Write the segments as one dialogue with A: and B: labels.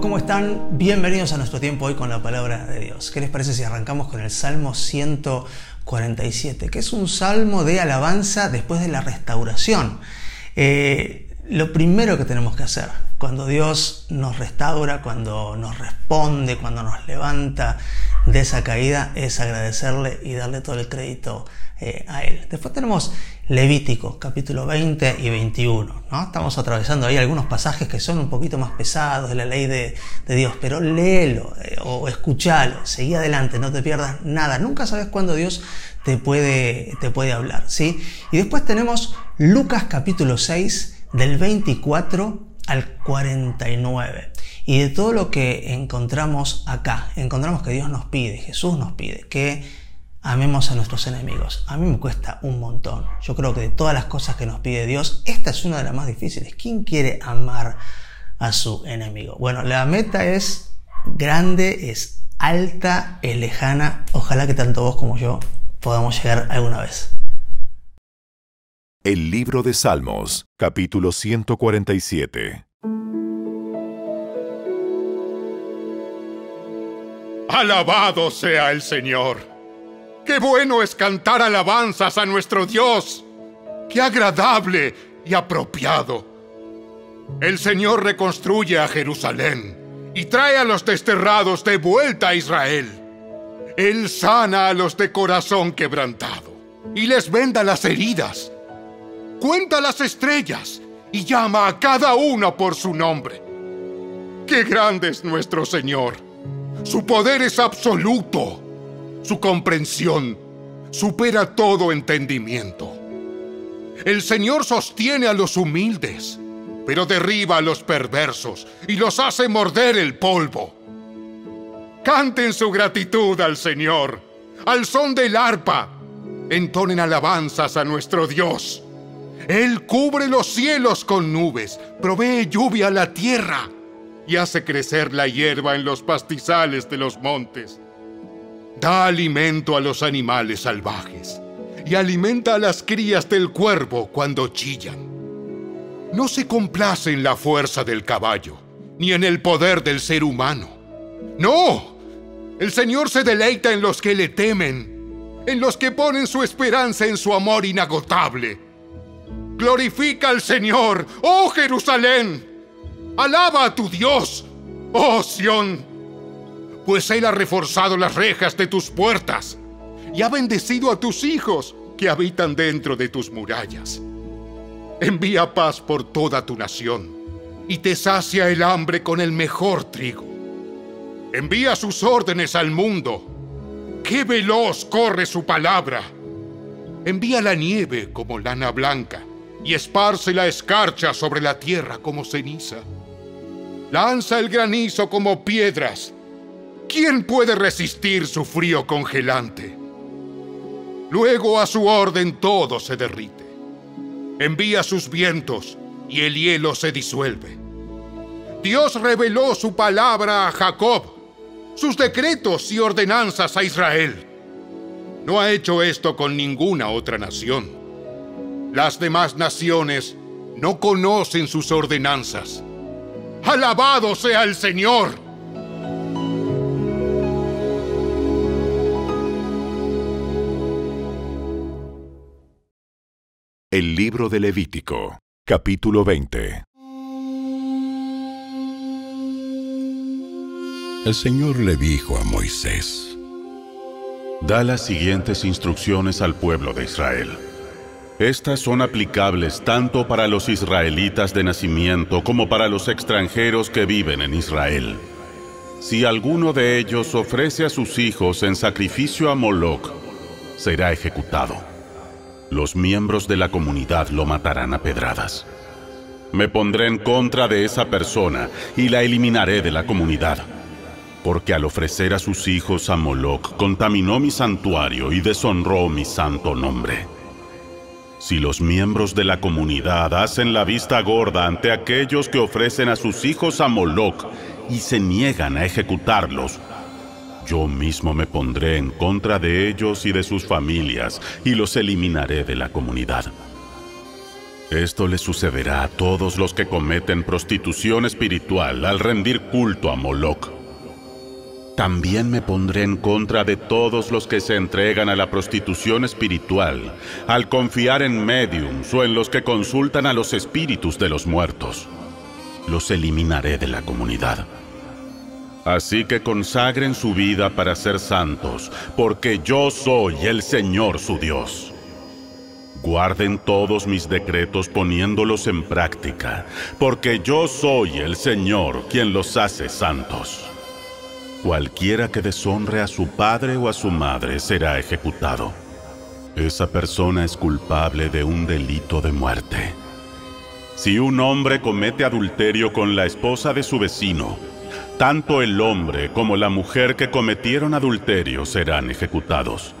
A: ¿cómo están? Bienvenidos a nuestro tiempo hoy con la palabra de Dios. ¿Qué les parece si arrancamos con el Salmo 147, que es un salmo de alabanza después de la restauración? Eh, lo primero que tenemos que hacer cuando Dios nos restaura, cuando nos responde, cuando nos levanta de esa caída, es agradecerle y darle todo el crédito eh. Después tenemos Levítico, capítulo 20 y 21. ¿no? Estamos atravesando ahí algunos pasajes que son un poquito más pesados de la ley de, Dios, pero léelo eh, o escuchalo, seguí adelante, no te pierdas nada. Nunca sabes cuándo Dios te puede, te puede hablar. ¿sí? Y después tenemos Lucas capítulo 6 del 24 al 49. Y de todo lo que encontramos acá, encontramos que Dios nos pide, Jesús nos pide, que amemos a nuestros enemigos. A mí me cuesta un montón. Yo creo que de todas las cosas que nos pide Dios, esta es una de las más difíciles. ¿Quién quiere amar a su enemigo? Bueno, la meta es grande, es alta, es lejana. Ojalá que tanto vos como yo podamos llegar alguna vez.
B: El libro de Salmos, capítulo 147.
C: Alabado sea el Señor Qué bueno es cantar alabanzas a nuestro Dios. Qué agradable y apropiado. El Señor reconstruye a Jerusalén y trae a los desterrados de vuelta a Israel. Él sana a los de corazón quebrantado y les venda las heridas. Cuenta las estrellas y llama a cada uno por su nombre. Qué grande es nuestro Señor. Su poder es absoluto su comprensión supera todo entendimiento. El Señor sostiene a los humildes, pero derriba a los perversos y los hace morder el polvo. Canten su gratitud al Señor, al son del arpa. Entonen alabanzas a nuestro Dios. Él cubre los cielos con nubes, provee lluvia a la tierra y hace crecer la hierba en los pastizales de los montes. Da alimento a los animales salvajes y alimenta a las crías del cuervo cuando chillan. No se complace en la fuerza del caballo, ni en el poder del ser humano. No, el Señor se deleita en los que le temen, en los que ponen su esperanza en su amor inagotable. Glorifica al Señor, oh Jerusalén. Alaba a tu Dios, oh Sión pues Él ha reforzado las rejas de tus puertas y ha bendecido a tus hijos que habitan dentro de tus murallas. Envía paz por toda tu nación y te sacia el hambre con el mejor trigo. Envía sus órdenes al mundo. ¡Qué veloz corre su palabra! Envía la nieve como lana blanca y esparce la escarcha sobre la tierra como ceniza. Lanza el granizo como piedras ¿Quién puede resistir su frío congelante? Luego a su orden todo se derrite. Envía sus vientos y el hielo se disuelve. Dios reveló su palabra a Jacob, sus decretos y ordenanzas a Israel. No ha hecho esto con ninguna otra nación. Las demás naciones no conocen sus ordenanzas. Alabado sea el Señor.
B: El libro de Levítico, capítulo 20.
D: El Señor le dijo a Moisés, Da las siguientes instrucciones al pueblo de Israel. Estas son aplicables tanto para los israelitas de nacimiento como para los extranjeros que viven en Israel. Si alguno de ellos ofrece a sus hijos en sacrificio a Moloch, será ejecutado los miembros de la comunidad lo matarán a pedradas. Me pondré en contra de esa persona y la eliminaré de la comunidad, porque al ofrecer a sus hijos a Moloch contaminó mi santuario y deshonró mi santo nombre. Si los miembros de la comunidad hacen la vista gorda ante aquellos que ofrecen a sus hijos a Moloch y se niegan a ejecutarlos, yo mismo me pondré en contra de ellos y de sus familias y los eliminaré de la comunidad. Esto le sucederá a todos los que cometen prostitución espiritual al rendir culto a Moloch. También me pondré en contra de todos los que se entregan a la prostitución espiritual al confiar en mediums o en los que consultan a los espíritus de los muertos. Los eliminaré de la comunidad. Así que consagren su vida para ser santos, porque yo soy el Señor su Dios. Guarden todos mis decretos poniéndolos en práctica, porque yo soy el Señor quien los hace santos. Cualquiera que deshonre a su padre o a su madre será ejecutado. Esa persona es culpable de un delito de muerte. Si un hombre comete adulterio con la esposa de su vecino, tanto el hombre como la mujer que cometieron adulterio serán ejecutados.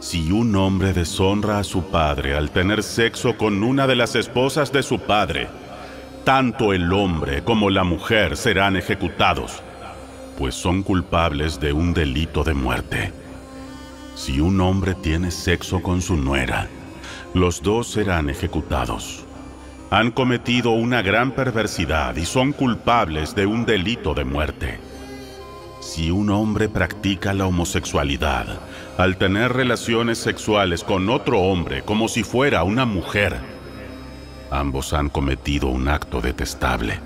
D: Si un hombre deshonra a su padre al tener sexo con una de las esposas de su padre, tanto el hombre como la mujer serán ejecutados, pues son culpables de un delito de muerte. Si un hombre tiene sexo con su nuera, los dos serán ejecutados han cometido una gran perversidad y son culpables de un delito de muerte. Si un hombre practica la homosexualidad al tener relaciones sexuales con otro hombre como si fuera una mujer, ambos han cometido un acto detestable.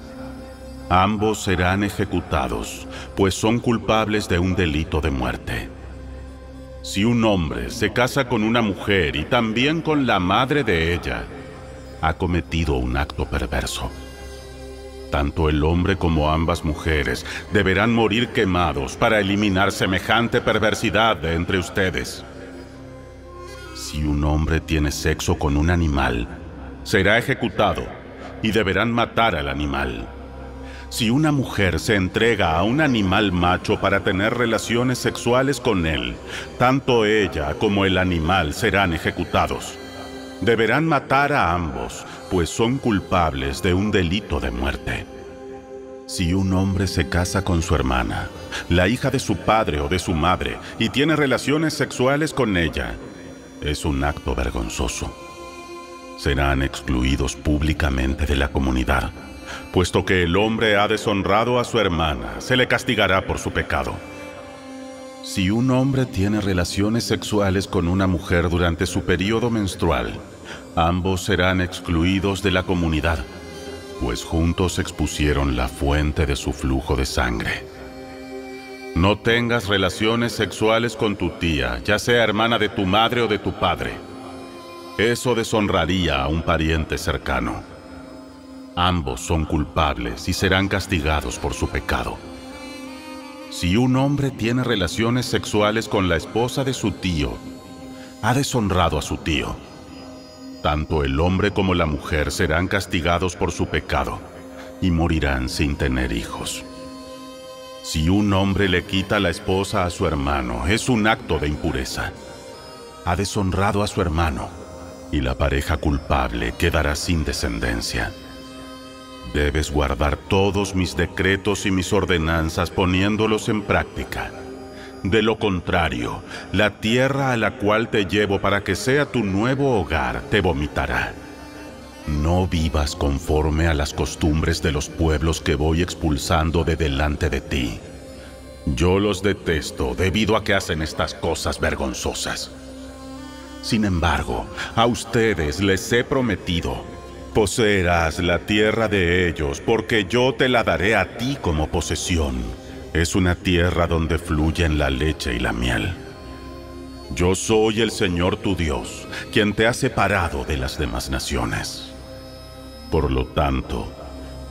D: Ambos serán ejecutados, pues son culpables de un delito de muerte. Si un hombre se casa con una mujer y también con la madre de ella, ha cometido un acto perverso. Tanto el hombre como ambas mujeres deberán morir quemados para eliminar semejante perversidad de entre ustedes. Si un hombre tiene sexo con un animal, será ejecutado y deberán matar al animal. Si una mujer se entrega a un animal macho para tener relaciones sexuales con él, tanto ella como el animal serán ejecutados deberán matar a ambos, pues son culpables de un delito de muerte. Si un hombre se casa con su hermana, la hija de su padre o de su madre, y tiene relaciones sexuales con ella, es un acto vergonzoso. Serán excluidos públicamente de la comunidad, puesto que el hombre ha deshonrado a su hermana, se le castigará por su pecado. Si un hombre tiene relaciones sexuales con una mujer durante su periodo menstrual, ambos serán excluidos de la comunidad, pues juntos expusieron la fuente de su flujo de sangre. No tengas relaciones sexuales con tu tía, ya sea hermana de tu madre o de tu padre. Eso deshonraría a un pariente cercano. Ambos son culpables y serán castigados por su pecado. Si un hombre tiene relaciones sexuales con la esposa de su tío, ha deshonrado a su tío. Tanto el hombre como la mujer serán castigados por su pecado y morirán sin tener hijos. Si un hombre le quita la esposa a su hermano, es un acto de impureza. Ha deshonrado a su hermano y la pareja culpable quedará sin descendencia. Debes guardar todos mis decretos y mis ordenanzas poniéndolos en práctica. De lo contrario, la tierra a la cual te llevo para que sea tu nuevo hogar te vomitará. No vivas conforme a las costumbres de los pueblos que voy expulsando de delante de ti. Yo los detesto debido a que hacen estas cosas vergonzosas. Sin embargo, a ustedes les he prometido Poseerás la tierra de ellos, porque yo te la daré a ti como posesión. Es una tierra donde fluyen la leche y la miel. Yo soy el Señor tu Dios, quien te ha separado de las demás naciones. Por lo tanto,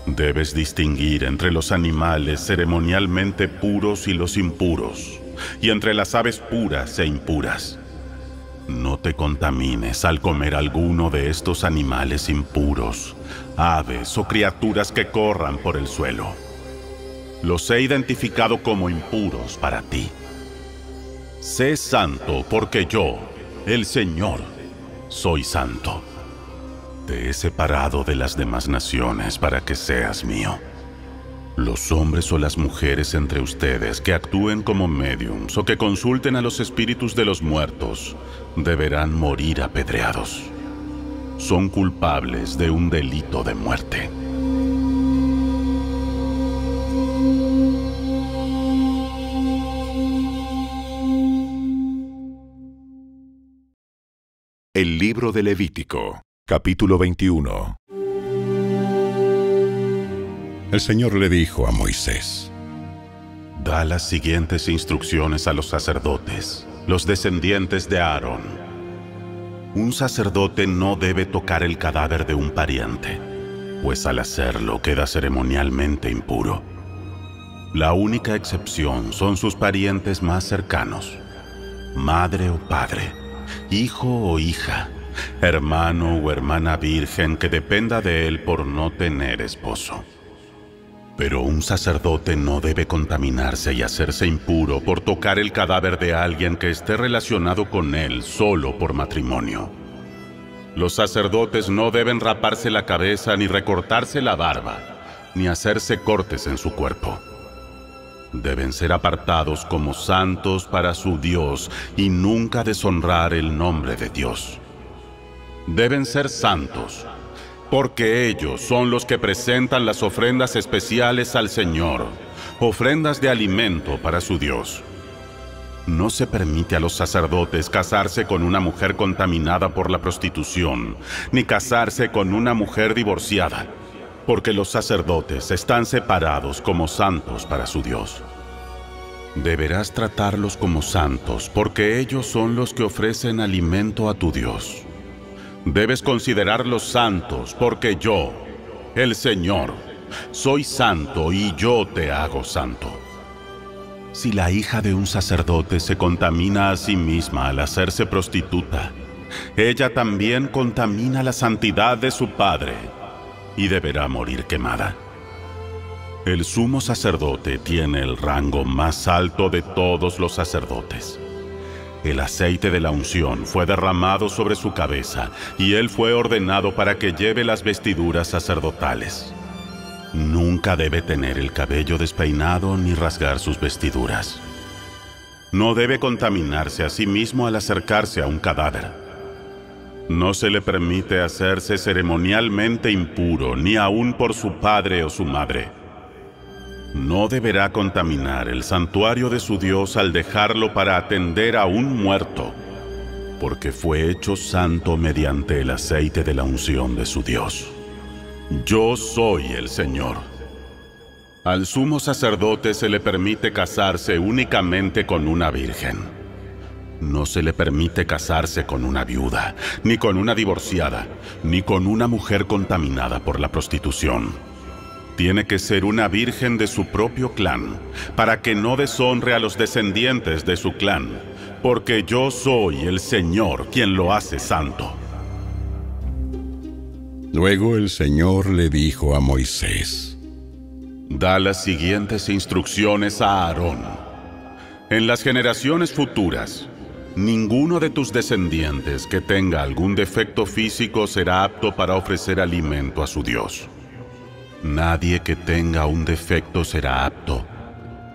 D: debes distinguir entre los animales ceremonialmente puros y los impuros, y entre las aves puras e impuras no te contamines al comer alguno de estos animales impuros, aves o criaturas que corran por el suelo. Los he identificado como impuros para ti. Sé santo porque yo, el Señor, soy santo. Te he separado de las demás naciones para que seas mío. Los hombres o las mujeres entre ustedes que actúen como mediums o que consulten a los espíritus de los muertos deberán morir apedreados. son culpables de un delito de muerte.
B: El libro de Levítico, capítulo 21.
E: El Señor le dijo a Moisés,
D: Da las siguientes instrucciones a los sacerdotes, los descendientes de Aarón. Un sacerdote no debe tocar el cadáver de un pariente, pues al hacerlo queda ceremonialmente impuro. La única excepción son sus parientes más cercanos, madre o padre, hijo o hija, hermano o hermana virgen que dependa de él por no tener esposo. Pero un sacerdote no debe contaminarse y hacerse impuro por tocar el cadáver de alguien que esté relacionado con él solo por matrimonio. Los sacerdotes no deben raparse la cabeza ni recortarse la barba, ni hacerse cortes en su cuerpo. Deben ser apartados como santos para su Dios y nunca deshonrar el nombre de Dios. Deben ser santos porque ellos son los que presentan las ofrendas especiales al Señor, ofrendas de alimento para su Dios. No se permite a los sacerdotes casarse con una mujer contaminada por la prostitución, ni casarse con una mujer divorciada, porque los sacerdotes están separados como santos para su Dios. Deberás tratarlos como santos, porque ellos son los que ofrecen alimento a tu Dios. Debes considerarlos santos, porque yo, el Señor, soy santo y yo te hago santo. Si la hija de un sacerdote se contamina a sí misma al hacerse prostituta, ella también contamina la santidad de su padre y deberá morir quemada. El sumo sacerdote tiene el rango más alto de todos los sacerdotes. El aceite de la unción fue derramado sobre su cabeza y él fue ordenado para que lleve las vestiduras sacerdotales. Nunca debe tener el cabello despeinado ni rasgar sus vestiduras. No debe contaminarse a sí mismo al acercarse a un cadáver. No se le permite hacerse ceremonialmente impuro ni aun por su padre o su madre. No deberá contaminar el santuario de su Dios al dejarlo para atender a un muerto, porque fue hecho santo mediante el aceite de la unción de su Dios. Yo soy el Señor. Al sumo sacerdote se le permite casarse únicamente con una virgen. No se le permite casarse con una viuda, ni con una divorciada, ni con una mujer contaminada por la prostitución. Tiene que ser una virgen de su propio clan, para que no deshonre a los descendientes de su clan, porque yo soy el Señor quien lo hace santo.
E: Luego el Señor le dijo a Moisés,
D: Da las siguientes instrucciones a Aarón. En las generaciones futuras, ninguno de tus descendientes que tenga algún defecto físico será apto para ofrecer alimento a su Dios. Nadie que tenga un defecto será apto,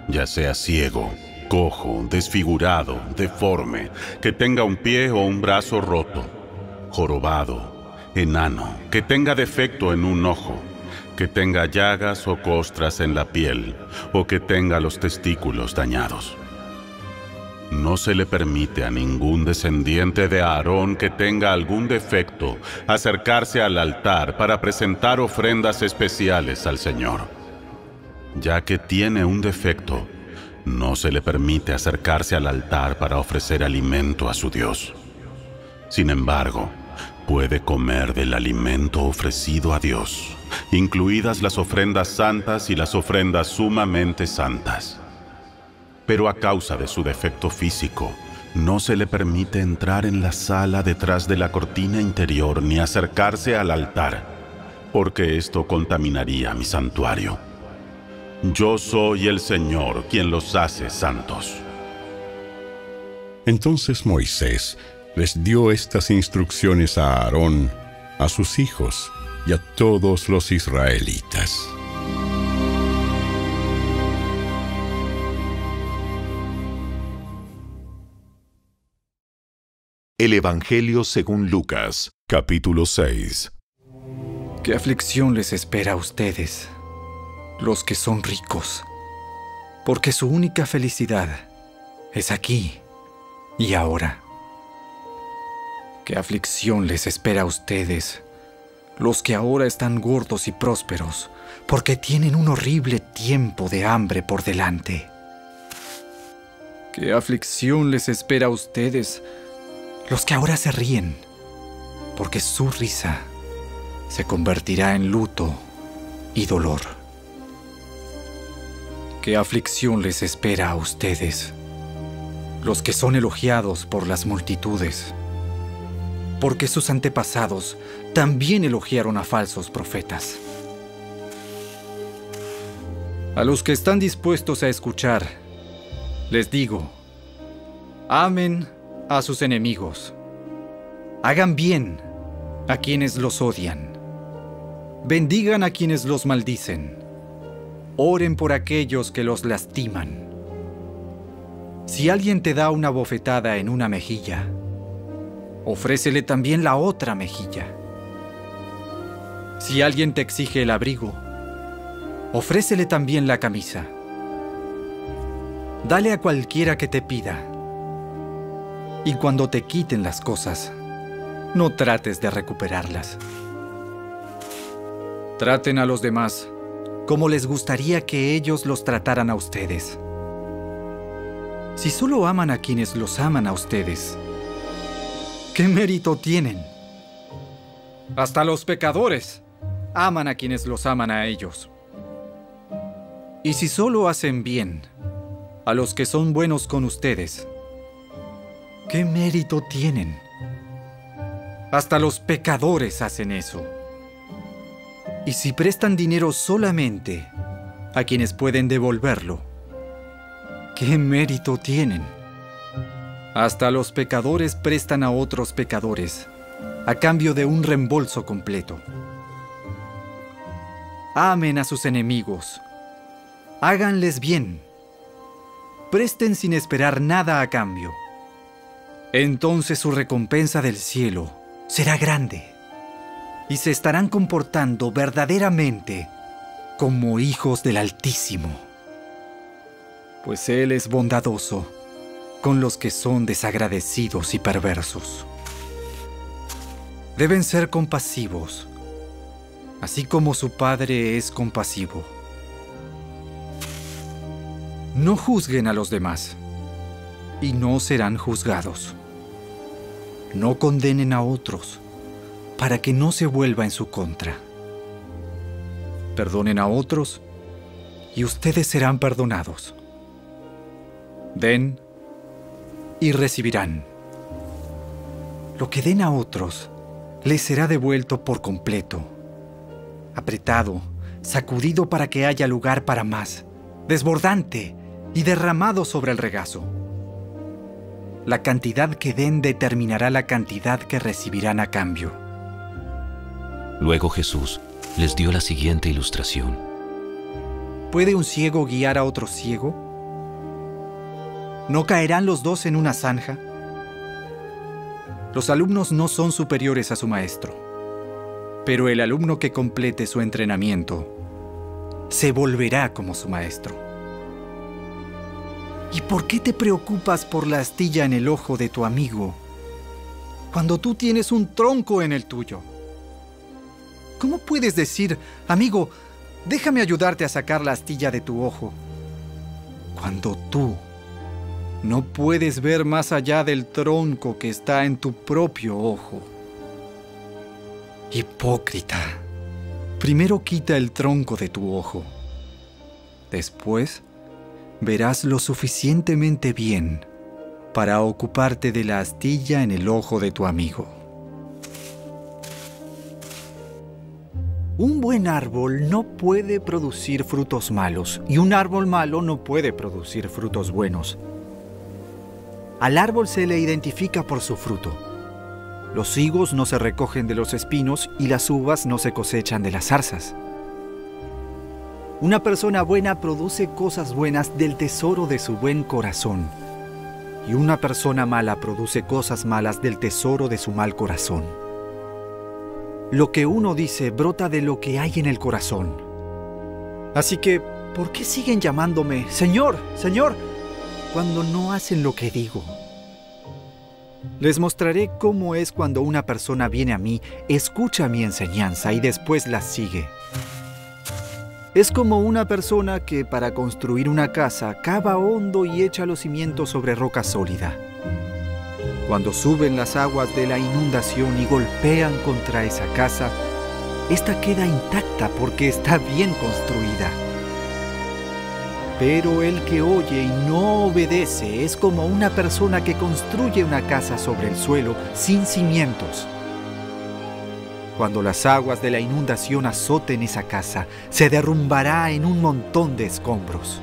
D: ya sea ciego, cojo, desfigurado, deforme, que tenga un pie o un brazo roto, jorobado, enano, que tenga defecto en un ojo, que tenga llagas o costras en la piel, o que tenga los testículos dañados. No se le permite a ningún descendiente de Aarón que tenga algún defecto acercarse al altar para presentar ofrendas especiales al Señor. Ya que tiene un defecto, no se le permite acercarse al altar para ofrecer alimento a su Dios. Sin embargo, puede comer del alimento ofrecido a Dios, incluidas las ofrendas santas y las ofrendas sumamente santas pero a causa de su defecto físico, no se le permite entrar en la sala detrás de la cortina interior ni acercarse al altar, porque esto contaminaría mi santuario. Yo soy el Señor quien los hace santos.
E: Entonces Moisés les dio estas instrucciones a Aarón, a sus hijos y a todos los israelitas.
B: El Evangelio según Lucas, capítulo 6.
F: ¿Qué aflicción les espera a ustedes, los que son ricos? Porque su única felicidad es aquí y ahora. ¿Qué aflicción les espera a ustedes, los que ahora están gordos y prósperos, porque tienen un horrible tiempo de hambre por delante? ¿Qué aflicción les espera a ustedes, los que ahora se ríen, porque su risa se convertirá en luto y dolor. ¿Qué aflicción les espera a ustedes, los que son elogiados por las multitudes? Porque sus antepasados también elogiaron a falsos profetas. A los que están dispuestos a escuchar, les digo, amen a sus enemigos, hagan bien a quienes los odian Bendigan a quienes los maldicen. Oren por aquellos que los lastiman. Si alguien te da una bofetada en una mejilla, ofrécele también la otra mejilla. Si alguien te exige el abrigo, ofrécele también la camisa. Dale a cualquiera que te pida. Y cuando te quiten las cosas, no trates de recuperarlas. Traten a los demás como les gustaría que ellos los trataran a ustedes. Si solo aman a quienes los aman a ustedes, ¿qué mérito tienen? Hasta los pecadores aman a quienes los aman a ellos. Y si solo hacen bien a los que son buenos con ustedes, ¿qué mérito tienen? Hasta los pecadores hacen eso. Y si prestan dinero solamente a quienes pueden devolverlo, ¿qué mérito tienen? Hasta los pecadores prestan a otros pecadores a cambio de un reembolso completo. Amen a sus enemigos. Háganles bien. Presten sin esperar nada a cambio. Entonces su recompensa del cielo será grande y se estarán comportando verdaderamente como hijos del Altísimo. Pues Él es bondadoso con los que son desagradecidos y perversos. Deben ser compasivos, así como su Padre es compasivo. No juzguen a los demás y no serán juzgados. No condenen a otros para que no se vuelva en su contra. Perdonen a otros y ustedes serán perdonados. Den y recibirán. Lo que den a otros les será devuelto por completo, apretado, sacudido para que haya lugar para más, desbordante y derramado sobre el regazo. La cantidad que den determinará la cantidad que recibirán a cambio.
G: Luego Jesús les dio la siguiente ilustración.
F: ¿Puede un ciego guiar a otro ciego? ¿No caerán los dos en una zanja? Los alumnos no son superiores a su maestro, pero el alumno que complete su entrenamiento se volverá como su maestro. ¿Y por qué te preocupas por la astilla en el ojo de tu amigo cuando tú tienes un tronco en el tuyo? ¿Cómo puedes decir, amigo, déjame ayudarte a sacar la astilla de tu ojo? Cuando tú no puedes ver más allá del tronco que está en tu propio ojo. Hipócrita, primero quita el tronco de tu ojo. Después verás lo suficientemente bien para ocuparte de la astilla en el ojo de tu amigo. Un buen árbol no puede producir frutos malos y un árbol malo no puede producir frutos buenos. Al árbol se le identifica por su fruto. Los higos no se recogen de los espinos y las uvas no se cosechan de las zarzas. Una persona buena produce cosas buenas del tesoro de su buen corazón. Y una persona mala produce cosas malas del tesoro de su mal corazón. Lo que uno dice brota de lo que hay en el corazón. Así que, ¿por qué siguen llamándome Señor, Señor, cuando no hacen lo que digo? Les mostraré cómo es cuando una persona viene a mí, escucha mi enseñanza y después la sigue. Es como una persona que para construir una casa cava hondo y echa los cimientos sobre roca sólida. Cuando suben las aguas de la inundación y golpean contra esa casa, esta queda intacta porque está bien construida. Pero el que oye y no obedece es como una persona que construye una casa sobre el suelo sin cimientos. Cuando las aguas de la inundación azoten esa casa, se derrumbará en un montón de escombros.